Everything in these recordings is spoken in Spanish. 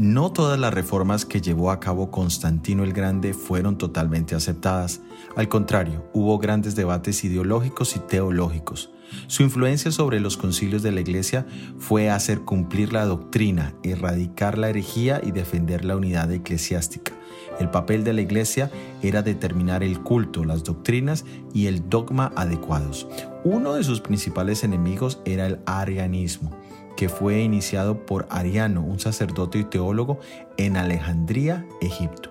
No todas las reformas que llevó a cabo Constantino el Grande fueron totalmente aceptadas. Al contrario, hubo grandes debates ideológicos y teológicos. Su influencia sobre los concilios de la Iglesia fue hacer cumplir la doctrina, erradicar la herejía y defender la unidad eclesiástica. El papel de la Iglesia era determinar el culto, las doctrinas y el dogma adecuados. Uno de sus principales enemigos era el arianismo que fue iniciado por Ariano, un sacerdote y teólogo en Alejandría, Egipto.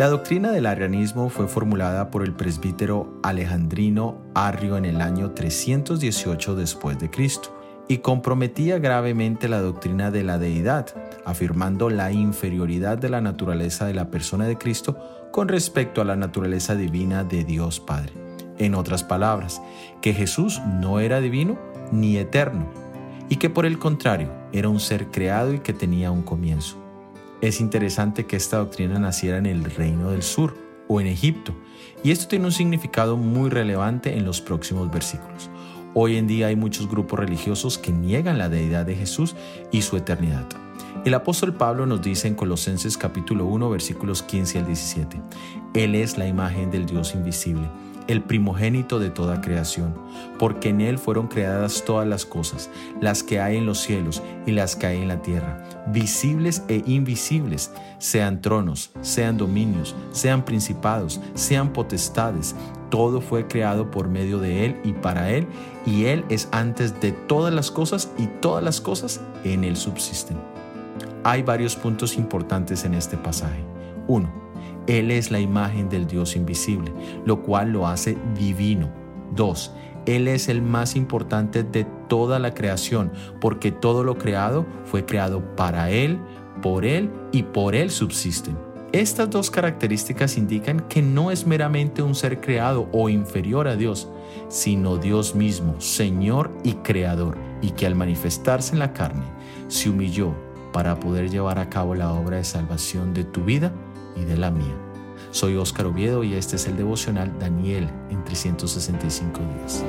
La doctrina del arianismo fue formulada por el presbítero alejandrino Arrio en el año 318 después de Cristo y comprometía gravemente la doctrina de la deidad, afirmando la inferioridad de la naturaleza de la persona de Cristo con respecto a la naturaleza divina de Dios Padre. En otras palabras, que Jesús no era divino ni eterno, y que por el contrario era un ser creado y que tenía un comienzo. Es interesante que esta doctrina naciera en el reino del sur o en Egipto, y esto tiene un significado muy relevante en los próximos versículos. Hoy en día hay muchos grupos religiosos que niegan la deidad de Jesús y su eternidad. El apóstol Pablo nos dice en Colosenses capítulo 1 versículos 15 al 17, Él es la imagen del Dios invisible el primogénito de toda creación, porque en Él fueron creadas todas las cosas, las que hay en los cielos y las que hay en la tierra, visibles e invisibles, sean tronos, sean dominios, sean principados, sean potestades. Todo fue creado por medio de Él y para Él, y Él es antes de todas las cosas y todas las cosas en Él subsisten. Hay varios puntos importantes en este pasaje. 1 él es la imagen del Dios invisible, lo cual lo hace divino. 2. Él es el más importante de toda la creación, porque todo lo creado fue creado para Él, por Él y por Él subsisten. Estas dos características indican que no es meramente un ser creado o inferior a Dios, sino Dios mismo, Señor y Creador, y que al manifestarse en la carne, se humilló para poder llevar a cabo la obra de salvación de tu vida y de la mía. Soy Óscar Oviedo y este es el devocional Daniel en 365 días.